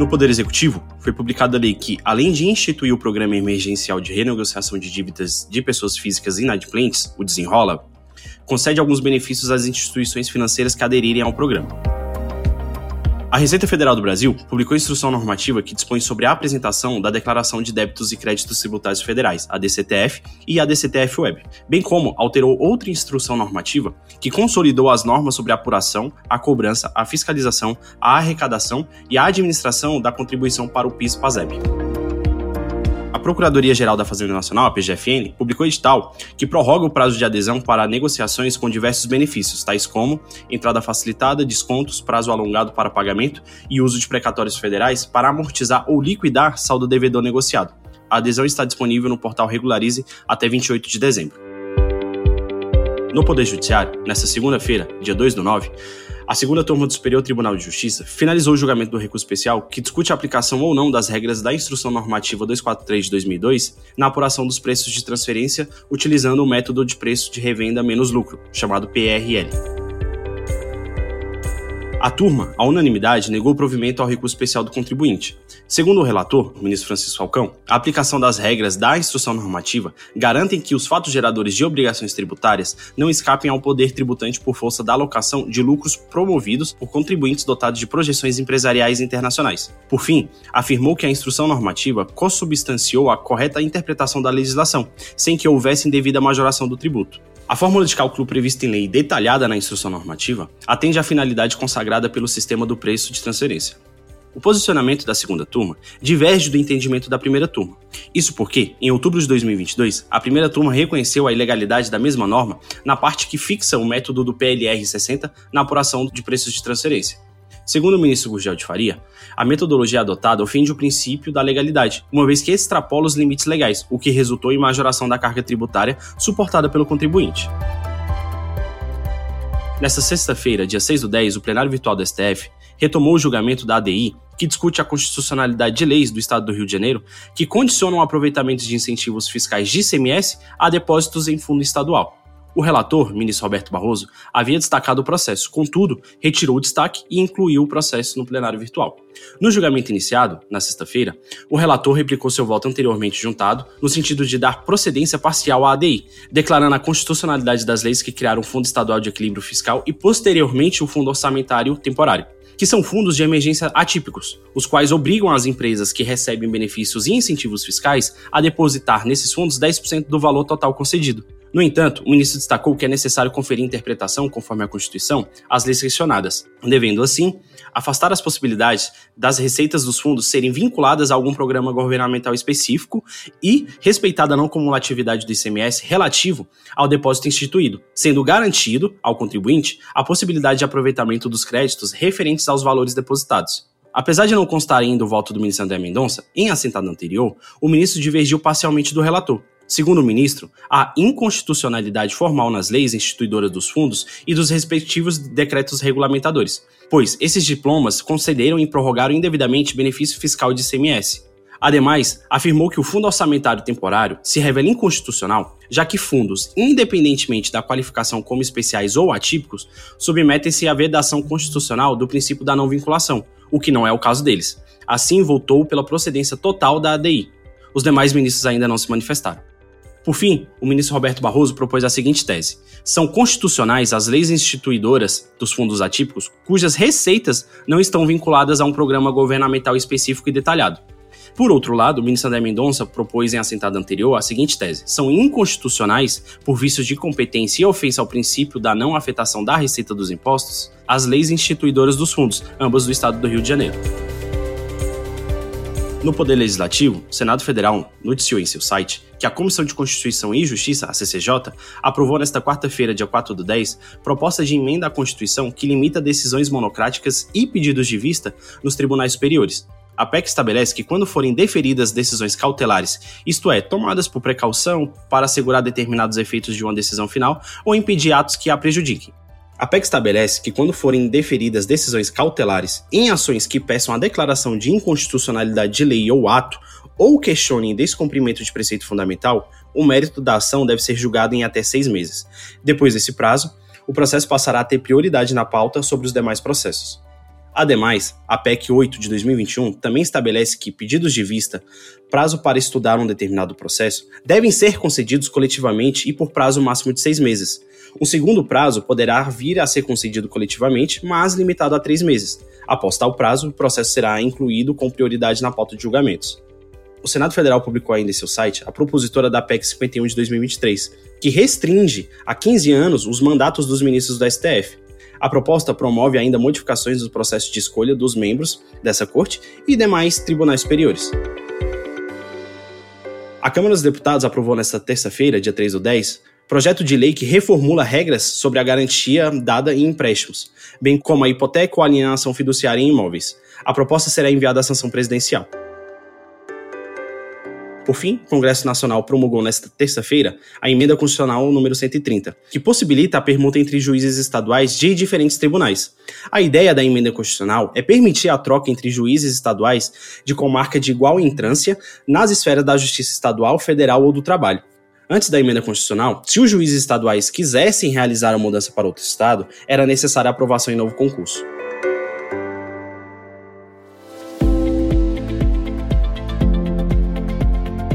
No Poder Executivo, foi publicada a lei que, além de instituir o Programa Emergencial de Renegociação de Dívidas de Pessoas Físicas Inadimplentes, o Desenrola, concede alguns benefícios às instituições financeiras que aderirem ao programa. A Receita Federal do Brasil publicou instrução normativa que dispõe sobre a apresentação da Declaração de Débitos e Créditos Tributários Federais, a DCTF, e a DCTF Web, bem como alterou outra instrução normativa que consolidou as normas sobre a apuração, a cobrança, a fiscalização, a arrecadação e a administração da contribuição para o PIS-PASEB. Procuradoria-Geral da Fazenda Nacional, a PGFN, publicou edital que prorroga o prazo de adesão para negociações com diversos benefícios, tais como entrada facilitada, descontos, prazo alongado para pagamento e uso de precatórios federais para amortizar ou liquidar saldo devedor negociado. A adesão está disponível no portal Regularize até 28 de dezembro. No Poder Judiciário, nesta segunda-feira, dia 2 do 9, a segunda turma do Superior Tribunal de Justiça finalizou o julgamento do recurso especial que discute a aplicação ou não das regras da Instrução Normativa 243 de 2002 na apuração dos preços de transferência utilizando o método de preço de revenda menos lucro, chamado PRL. A turma, à unanimidade, negou o provimento ao recurso especial do contribuinte. Segundo o relator, o ministro Francisco Falcão, a aplicação das regras da instrução normativa garantem que os fatos geradores de obrigações tributárias não escapem ao poder tributante por força da alocação de lucros promovidos por contribuintes dotados de projeções empresariais internacionais. Por fim, afirmou que a instrução normativa consubstanciou a correta interpretação da legislação, sem que houvesse indevida majoração do tributo. A fórmula de cálculo prevista em lei detalhada na instrução normativa atende à finalidade consagrada pelo sistema do preço de transferência. O posicionamento da segunda turma diverge do entendimento da primeira turma. Isso porque, em outubro de 2022, a primeira turma reconheceu a ilegalidade da mesma norma na parte que fixa o método do PLR 60 na apuração de preços de transferência. Segundo o ministro Gurgel de Faria, a metodologia adotada ofende o princípio da legalidade, uma vez que extrapola os limites legais, o que resultou em majoração da carga tributária suportada pelo contribuinte. Nesta sexta-feira, dia 6 do 10, o plenário virtual do STF retomou o julgamento da ADI, que discute a constitucionalidade de leis do Estado do Rio de Janeiro que condicionam o aproveitamento de incentivos fiscais de ICMS a depósitos em fundo estadual. O relator, ministro Roberto Barroso, havia destacado o processo, contudo, retirou o destaque e incluiu o processo no plenário virtual. No julgamento iniciado, na sexta-feira, o relator replicou seu voto anteriormente juntado, no sentido de dar procedência parcial à ADI, declarando a constitucionalidade das leis que criaram o Fundo Estadual de Equilíbrio Fiscal e, posteriormente, o Fundo Orçamentário Temporário que são fundos de emergência atípicos, os quais obrigam as empresas que recebem benefícios e incentivos fiscais a depositar nesses fundos 10% do valor total concedido. No entanto, o ministro destacou que é necessário conferir interpretação, conforme a Constituição, às leis questionadas, devendo, assim, afastar as possibilidades das receitas dos fundos serem vinculadas a algum programa governamental específico e respeitada a não cumulatividade do ICMS relativo ao depósito instituído, sendo garantido ao contribuinte a possibilidade de aproveitamento dos créditos referentes aos valores depositados. Apesar de não constar ainda o voto do ministro André Mendonça, em assentado anterior, o ministro divergiu parcialmente do relator, Segundo o ministro, há inconstitucionalidade formal nas leis instituidoras dos fundos e dos respectivos decretos regulamentadores, pois esses diplomas concederam e prorrogaram indevidamente benefício fiscal de ICMS. Ademais, afirmou que o fundo orçamentário temporário se revela inconstitucional, já que fundos, independentemente da qualificação como especiais ou atípicos, submetem-se à vedação constitucional do princípio da não vinculação, o que não é o caso deles. Assim, votou pela procedência total da ADI. Os demais ministros ainda não se manifestaram. Por fim, o ministro Roberto Barroso propôs a seguinte tese: são constitucionais as leis instituidoras dos fundos atípicos cujas receitas não estão vinculadas a um programa governamental específico e detalhado. Por outro lado, o ministro André Mendonça propôs em assentada anterior a seguinte tese: são inconstitucionais, por vícios de competência e ofensa ao princípio da não afetação da receita dos impostos, as leis instituidoras dos fundos, ambas do Estado do Rio de Janeiro. No Poder Legislativo, o Senado Federal noticiou em seu site que a Comissão de Constituição e Justiça, a CCJ, aprovou nesta quarta-feira, dia 4 do 10, proposta de emenda à Constituição que limita decisões monocráticas e pedidos de vista nos tribunais superiores. A PEC estabelece que quando forem deferidas decisões cautelares, isto é, tomadas por precaução para assegurar determinados efeitos de uma decisão final ou impedir atos que a prejudiquem. A PEC estabelece que quando forem deferidas decisões cautelares em ações que peçam a declaração de inconstitucionalidade de lei ou ato ou questionem descumprimento de preceito fundamental, o mérito da ação deve ser julgado em até seis meses. Depois desse prazo, o processo passará a ter prioridade na pauta sobre os demais processos. Ademais, a PEC 8 de 2021 também estabelece que pedidos de vista, prazo para estudar um determinado processo, devem ser concedidos coletivamente e por prazo máximo de seis meses. Um segundo prazo poderá vir a ser concedido coletivamente, mas limitado a três meses. Após tal prazo, o processo será incluído com prioridade na pauta de julgamentos. O Senado Federal publicou ainda em seu site a propositora da PEC 51 de 2023, que restringe a 15 anos os mandatos dos ministros do STF, a proposta promove ainda modificações do processo de escolha dos membros dessa corte e demais tribunais superiores. A Câmara dos Deputados aprovou nesta terça-feira, dia 3 do 10, projeto de lei que reformula regras sobre a garantia dada em empréstimos, bem como a hipoteca ou alienação fiduciária em imóveis. A proposta será enviada à sanção presidencial. Por fim, o Congresso Nacional promulgou nesta terça-feira a emenda constitucional número 130, que possibilita a permuta entre juízes estaduais de diferentes tribunais. A ideia da emenda constitucional é permitir a troca entre juízes estaduais de comarca de igual entrância nas esferas da justiça estadual, federal ou do trabalho. Antes da emenda constitucional, se os juízes estaduais quisessem realizar a mudança para outro estado, era necessária a aprovação em novo concurso.